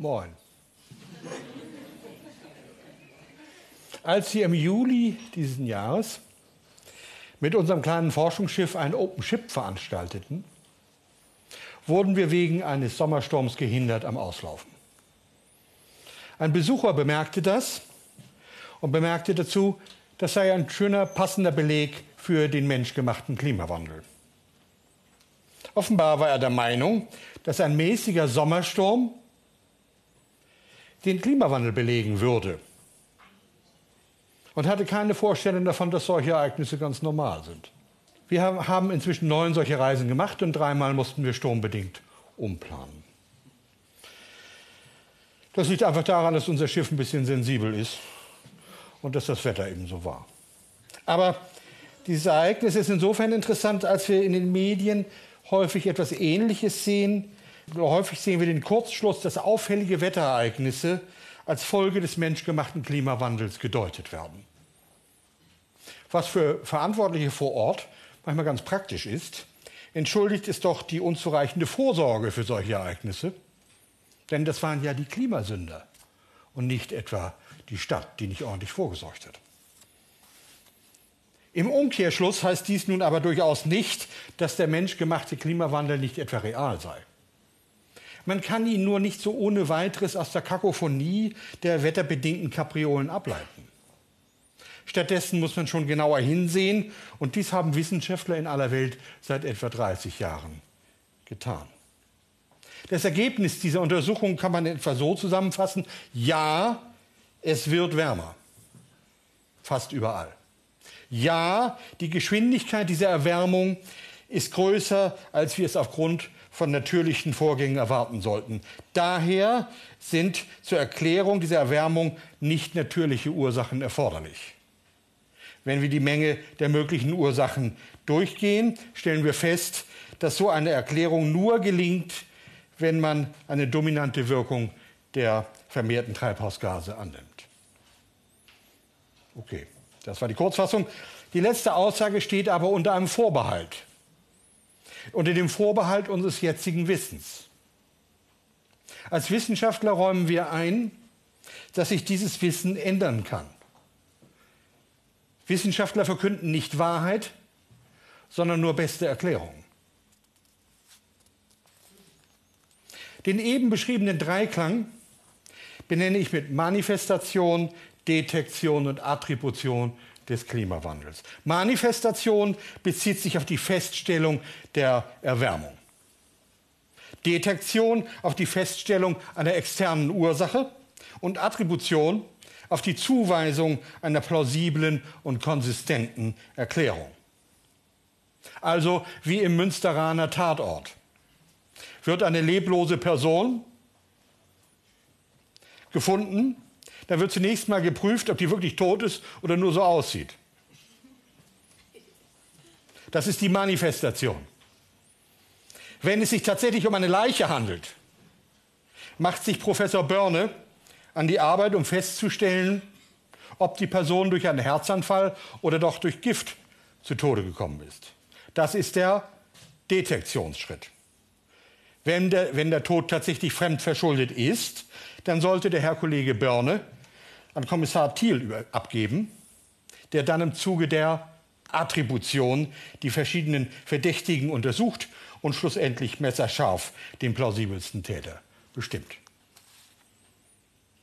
Moin. Als wir im Juli dieses Jahres mit unserem kleinen Forschungsschiff ein Open Ship veranstalteten, wurden wir wegen eines Sommersturms gehindert am Auslaufen. Ein Besucher bemerkte das und bemerkte dazu, das sei ein schöner, passender Beleg für den menschgemachten Klimawandel. Offenbar war er der Meinung, dass ein mäßiger Sommersturm den Klimawandel belegen würde und hatte keine Vorstellung davon, dass solche Ereignisse ganz normal sind. Wir haben inzwischen neun solche Reisen gemacht und dreimal mussten wir sturmbedingt umplanen. Das liegt einfach daran, dass unser Schiff ein bisschen sensibel ist und dass das Wetter eben so war. Aber dieses Ereignis ist insofern interessant, als wir in den Medien häufig etwas Ähnliches sehen. Häufig sehen wir den Kurzschluss, dass auffällige Wetterereignisse als Folge des menschgemachten Klimawandels gedeutet werden. Was für Verantwortliche vor Ort manchmal ganz praktisch ist, entschuldigt es doch die unzureichende Vorsorge für solche Ereignisse. Denn das waren ja die Klimasünder und nicht etwa die Stadt, die nicht ordentlich vorgesorgt hat. Im Umkehrschluss heißt dies nun aber durchaus nicht, dass der menschgemachte Klimawandel nicht etwa real sei. Man kann ihn nur nicht so ohne weiteres aus der Kakophonie der wetterbedingten Kapriolen ableiten. Stattdessen muss man schon genauer hinsehen und dies haben Wissenschaftler in aller Welt seit etwa 30 Jahren getan. Das Ergebnis dieser Untersuchung kann man etwa so zusammenfassen, ja, es wird wärmer. Fast überall. Ja, die Geschwindigkeit dieser Erwärmung ist größer, als wir es aufgrund von natürlichen Vorgängen erwarten sollten. Daher sind zur Erklärung dieser Erwärmung nicht natürliche Ursachen erforderlich. Wenn wir die Menge der möglichen Ursachen durchgehen, stellen wir fest, dass so eine Erklärung nur gelingt, wenn man eine dominante Wirkung der vermehrten Treibhausgase annimmt. Okay, das war die Kurzfassung. Die letzte Aussage steht aber unter einem Vorbehalt unter dem Vorbehalt unseres jetzigen Wissens. Als Wissenschaftler räumen wir ein, dass sich dieses Wissen ändern kann. Wissenschaftler verkünden nicht Wahrheit, sondern nur beste Erklärungen. Den eben beschriebenen Dreiklang benenne ich mit Manifestation, Detektion und Attribution des Klimawandels. Manifestation bezieht sich auf die Feststellung der Erwärmung. Detektion auf die Feststellung einer externen Ursache und Attribution auf die Zuweisung einer plausiblen und konsistenten Erklärung. Also wie im Münsteraner Tatort. Wird eine leblose Person gefunden, dann wird zunächst mal geprüft, ob die wirklich tot ist oder nur so aussieht. Das ist die Manifestation. Wenn es sich tatsächlich um eine Leiche handelt, macht sich Professor Börne an die Arbeit, um festzustellen, ob die Person durch einen Herzanfall oder doch durch Gift zu Tode gekommen ist. Das ist der Detektionsschritt. Wenn der, wenn der Tod tatsächlich fremdverschuldet ist, dann sollte der Herr Kollege Börne an Kommissar Thiel abgeben, der dann im Zuge der Attribution die verschiedenen Verdächtigen untersucht und schlussendlich messerscharf den plausibelsten Täter bestimmt.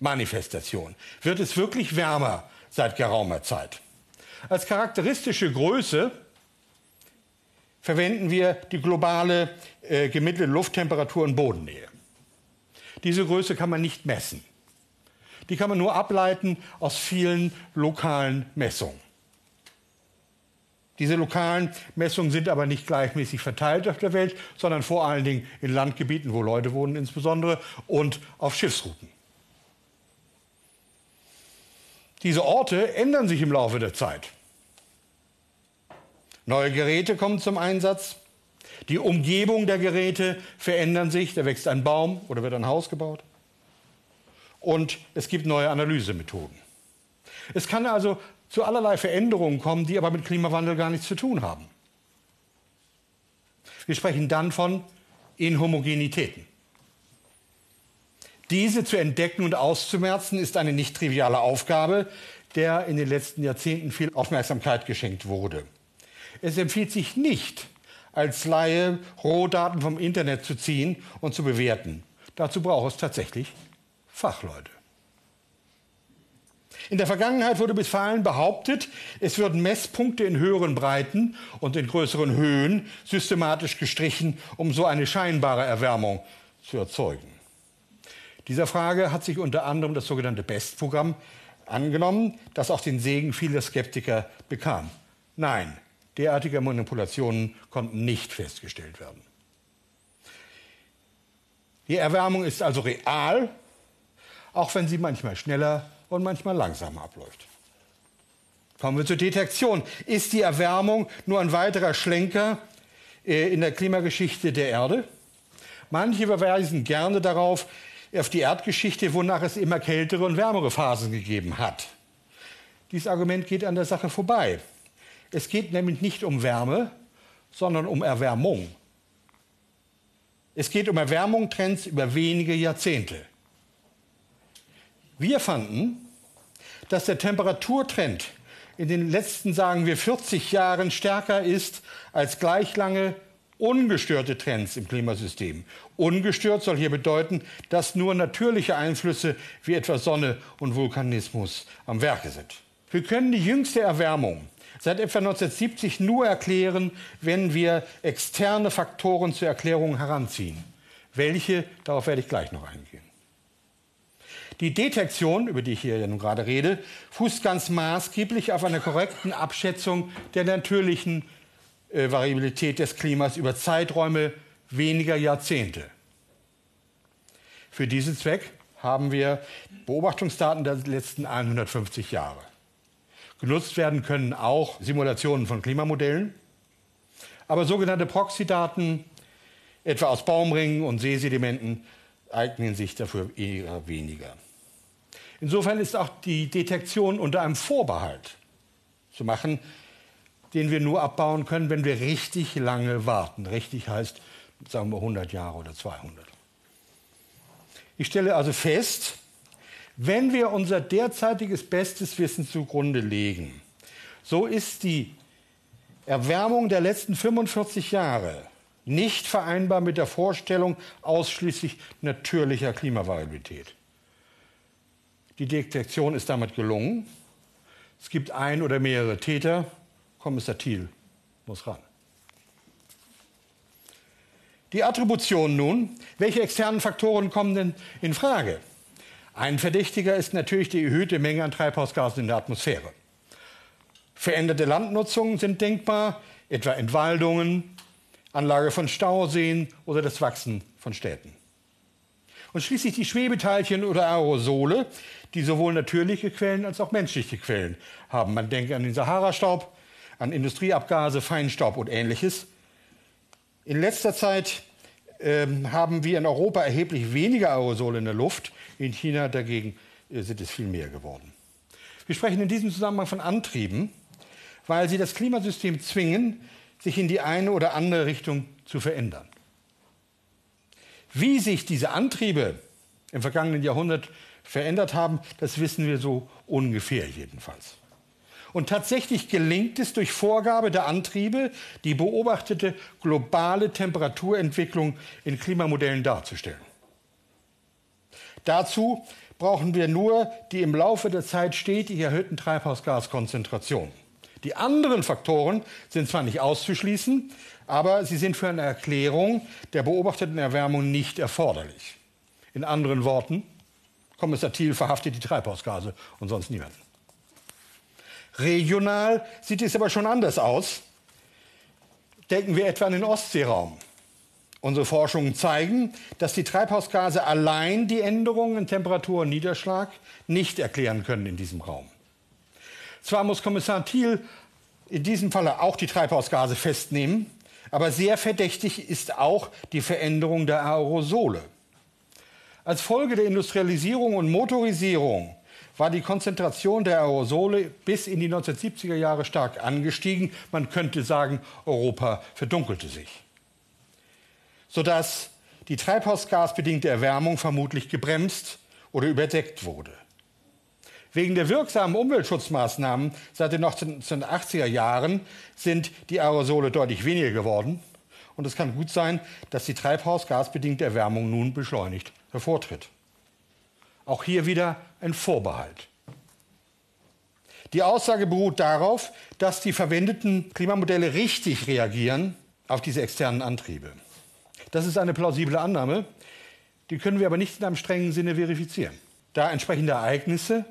Manifestation. Wird es wirklich wärmer seit geraumer Zeit? Als charakteristische Größe verwenden wir die globale äh, gemittelte Lufttemperatur in Bodennähe. Diese Größe kann man nicht messen. Die kann man nur ableiten aus vielen lokalen Messungen. Diese lokalen Messungen sind aber nicht gleichmäßig verteilt auf der Welt, sondern vor allen Dingen in Landgebieten, wo Leute wohnen insbesondere, und auf Schiffsrouten. Diese Orte ändern sich im Laufe der Zeit. Neue Geräte kommen zum Einsatz. Die Umgebung der Geräte verändern sich. Da wächst ein Baum oder wird ein Haus gebaut und es gibt neue Analysemethoden. Es kann also zu allerlei Veränderungen kommen, die aber mit Klimawandel gar nichts zu tun haben. Wir sprechen dann von Inhomogenitäten. Diese zu entdecken und auszumerzen ist eine nicht triviale Aufgabe, der in den letzten Jahrzehnten viel Aufmerksamkeit geschenkt wurde. Es empfiehlt sich nicht, als Laie Rohdaten vom Internet zu ziehen und zu bewerten. Dazu braucht es tatsächlich Fachleute. In der Vergangenheit wurde bisweilen behauptet, es würden Messpunkte in höheren Breiten und in größeren Höhen systematisch gestrichen, um so eine scheinbare Erwärmung zu erzeugen. Dieser Frage hat sich unter anderem das sogenannte BEST-Programm angenommen, das auch den Segen vieler Skeptiker bekam. Nein, derartige Manipulationen konnten nicht festgestellt werden. Die Erwärmung ist also real, auch wenn sie manchmal schneller und manchmal langsamer abläuft. Kommen wir zur Detektion. Ist die Erwärmung nur ein weiterer Schlenker äh, in der Klimageschichte der Erde? Manche verweisen gerne darauf, auf die Erdgeschichte, wonach es immer kältere und wärmere Phasen gegeben hat. Dieses Argument geht an der Sache vorbei. Es geht nämlich nicht um Wärme, sondern um Erwärmung. Es geht um Erwärmungstrends über wenige Jahrzehnte. Wir fanden, dass der Temperaturtrend in den letzten, sagen wir, 40 Jahren stärker ist als gleich lange ungestörte Trends im Klimasystem. Ungestört soll hier bedeuten, dass nur natürliche Einflüsse wie etwa Sonne und Vulkanismus am Werke sind. Wir können die jüngste Erwärmung seit etwa 1970 nur erklären, wenn wir externe Faktoren zur Erklärung heranziehen. Welche, darauf werde ich gleich noch eingehen. Die Detektion, über die ich hier nun gerade rede, fußt ganz maßgeblich auf einer korrekten Abschätzung der natürlichen äh, Variabilität des Klimas über Zeiträume weniger Jahrzehnte. Für diesen Zweck haben wir Beobachtungsdaten der letzten 150 Jahre. Genutzt werden können auch Simulationen von Klimamodellen, aber sogenannte Proxy-Daten, etwa aus Baumringen und Seesedimenten, eignen sich dafür eher weniger. Insofern ist auch die Detektion unter einem Vorbehalt zu machen, den wir nur abbauen können, wenn wir richtig lange warten. Richtig heißt, sagen wir 100 Jahre oder 200. Ich stelle also fest, wenn wir unser derzeitiges bestes Wissen zugrunde legen, so ist die Erwärmung der letzten 45 Jahre nicht vereinbar mit der Vorstellung ausschließlich natürlicher Klimavariabilität. Die Detektion ist damit gelungen. Es gibt ein oder mehrere Täter. Kommissar Thiel muss ran. Die Attribution nun. Welche externen Faktoren kommen denn in Frage? Ein Verdächtiger ist natürlich die erhöhte Menge an Treibhausgasen in der Atmosphäre. Veränderte Landnutzungen sind denkbar, etwa Entwaldungen, Anlage von Stauseen oder das Wachsen von Städten. Und schließlich die Schwebeteilchen oder Aerosole, die sowohl natürliche Quellen als auch menschliche Quellen haben. Man denke an den Sahara-Staub, an Industrieabgase, Feinstaub und ähnliches. In letzter Zeit ähm, haben wir in Europa erheblich weniger Aerosole in der Luft. In China dagegen äh, sind es viel mehr geworden. Wir sprechen in diesem Zusammenhang von Antrieben, weil sie das Klimasystem zwingen, sich in die eine oder andere Richtung zu verändern. Wie sich diese Antriebe im vergangenen Jahrhundert verändert haben, das wissen wir so ungefähr jedenfalls. Und tatsächlich gelingt es durch Vorgabe der Antriebe, die beobachtete globale Temperaturentwicklung in Klimamodellen darzustellen. Dazu brauchen wir nur die im Laufe der Zeit stetig erhöhten Treibhausgaskonzentrationen. Die anderen Faktoren sind zwar nicht auszuschließen, aber sie sind für eine Erklärung der beobachteten Erwärmung nicht erforderlich. In anderen Worten, Kommissar Thiel verhaftet die Treibhausgase und sonst niemanden. Regional sieht es aber schon anders aus. Denken wir etwa an den Ostseeraum. Unsere Forschungen zeigen, dass die Treibhausgase allein die Änderungen in Temperatur und Niederschlag nicht erklären können in diesem Raum. Zwar muss Kommissar Thiel in diesem Falle auch die Treibhausgase festnehmen, aber sehr verdächtig ist auch die Veränderung der Aerosole. Als Folge der Industrialisierung und Motorisierung war die Konzentration der Aerosole bis in die 1970er Jahre stark angestiegen. Man könnte sagen, Europa verdunkelte sich. Sodass die treibhausgasbedingte Erwärmung vermutlich gebremst oder überdeckt wurde. Wegen der wirksamen Umweltschutzmaßnahmen seit den 1980er Jahren sind die Aerosole deutlich weniger geworden. Und es kann gut sein, dass die treibhausgasbedingte Erwärmung nun beschleunigt hervortritt. Auch hier wieder ein Vorbehalt. Die Aussage beruht darauf, dass die verwendeten Klimamodelle richtig reagieren auf diese externen Antriebe. Das ist eine plausible Annahme, die können wir aber nicht in einem strengen Sinne verifizieren, da entsprechende Ereignisse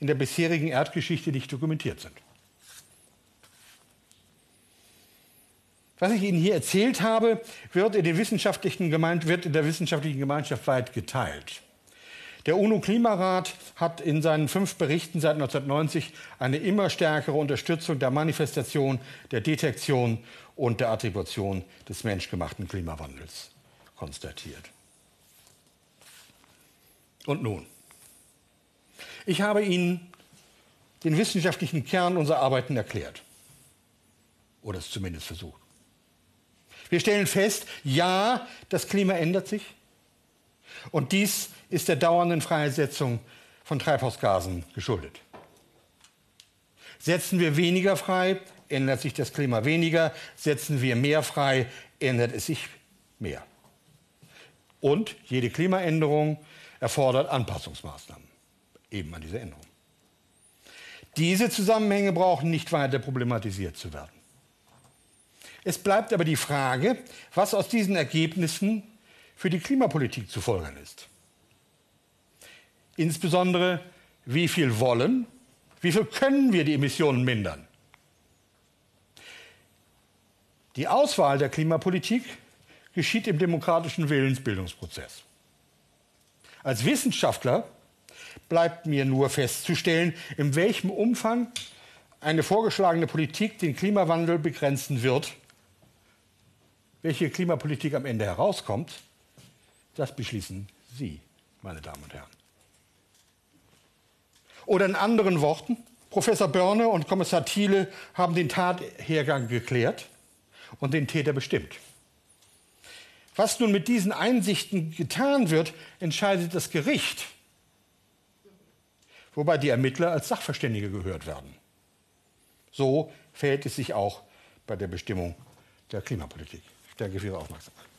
in der bisherigen Erdgeschichte nicht dokumentiert sind. Was ich Ihnen hier erzählt habe, wird in, wird in der wissenschaftlichen Gemeinschaft weit geteilt. Der UNO-Klimarat hat in seinen fünf Berichten seit 1990 eine immer stärkere Unterstützung der Manifestation, der Detektion und der Attribution des menschgemachten Klimawandels konstatiert. Und nun? Ich habe Ihnen den wissenschaftlichen Kern unserer Arbeiten erklärt. Oder es zumindest versucht. Wir stellen fest, ja, das Klima ändert sich. Und dies ist der dauernden Freisetzung von Treibhausgasen geschuldet. Setzen wir weniger frei, ändert sich das Klima weniger. Setzen wir mehr frei, ändert es sich mehr. Und jede Klimaänderung erfordert Anpassungsmaßnahmen eben an diese Änderung. Diese Zusammenhänge brauchen nicht weiter problematisiert zu werden. Es bleibt aber die Frage, was aus diesen Ergebnissen für die Klimapolitik zu folgern ist. Insbesondere, wie viel wollen, wie viel können wir die Emissionen mindern. Die Auswahl der Klimapolitik geschieht im demokratischen Willensbildungsprozess. Als Wissenschaftler bleibt mir nur festzustellen, in welchem Umfang eine vorgeschlagene Politik den Klimawandel begrenzen wird. Welche Klimapolitik am Ende herauskommt, das beschließen Sie, meine Damen und Herren. Oder in anderen Worten, Professor Börne und Kommissar Thiele haben den Tathergang geklärt und den Täter bestimmt. Was nun mit diesen Einsichten getan wird, entscheidet das Gericht wobei die Ermittler als Sachverständige gehört werden. So verhält es sich auch bei der Bestimmung der Klimapolitik. Ich danke für Ihre Aufmerksamkeit.